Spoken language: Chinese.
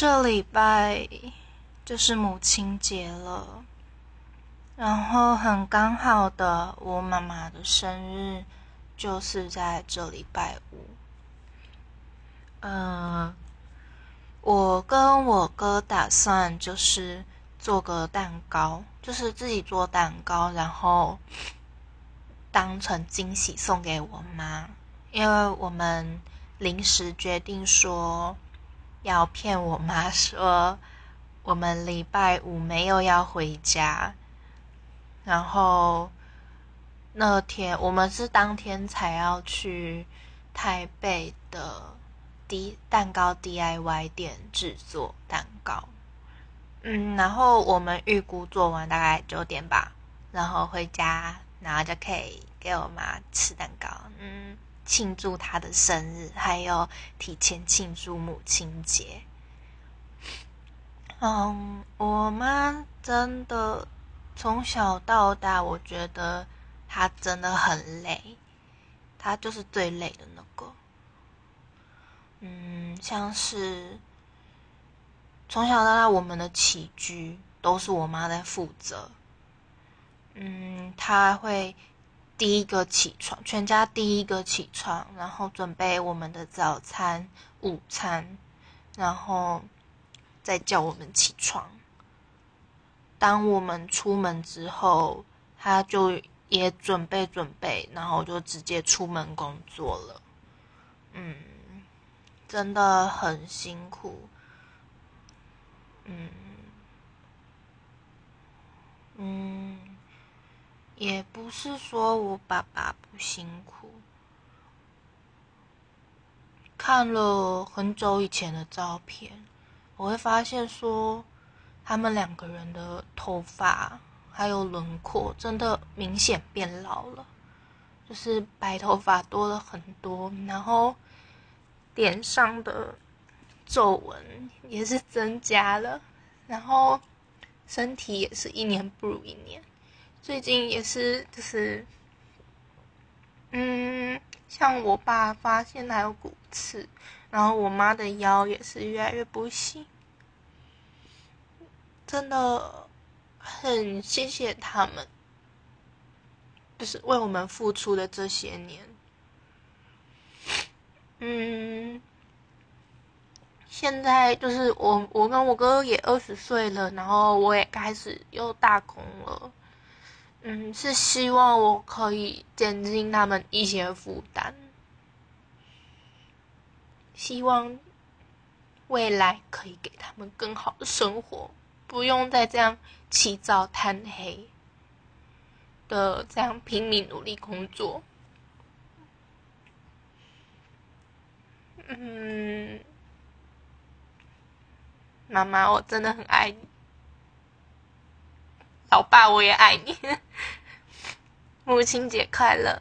这礼拜就是母亲节了，然后很刚好的，我妈妈的生日就是在这礼拜五。嗯，我跟我哥打算就是做个蛋糕，就是自己做蛋糕，然后当成惊喜送给我妈，因为我们临时决定说。要骗我妈说我们礼拜五没有要回家，然后那天我们是当天才要去台北的 D 蛋糕 DIY 店制作蛋糕，嗯，然后我们预估做完大概九点吧，然后回家，然后就可以给我妈吃蛋糕，嗯。庆祝他的生日，还有提前庆祝母亲节。嗯，我妈真的从小到大，我觉得她真的很累，她就是最累的那个。嗯，像是从小到大，我们的起居都是我妈在负责。嗯，她会。第一个起床，全家第一个起床，然后准备我们的早餐、午餐，然后再叫我们起床。当我们出门之后，他就也准备准备，然后就直接出门工作了。嗯，真的很辛苦。嗯，也不是说我爸爸不辛苦，看了很久以前的照片，我会发现说，他们两个人的头发还有轮廓真的明显变老了，就是白头发多了很多，然后脸上的皱纹也是增加了，然后身体也是一年不如一年。最近也是，就是，嗯，像我爸发现他有骨刺，然后我妈的腰也是越来越不行，真的很谢谢他们，就是为我们付出的这些年，嗯，现在就是我，我跟我哥也二十岁了，然后我也开始又打工了。嗯，是希望我可以减轻他们一些负担，希望未来可以给他们更好的生活，不用再这样起早贪黑的这样拼命努力工作。嗯，妈妈，我真的很爱你。老爸，我也爱你。母亲节快乐！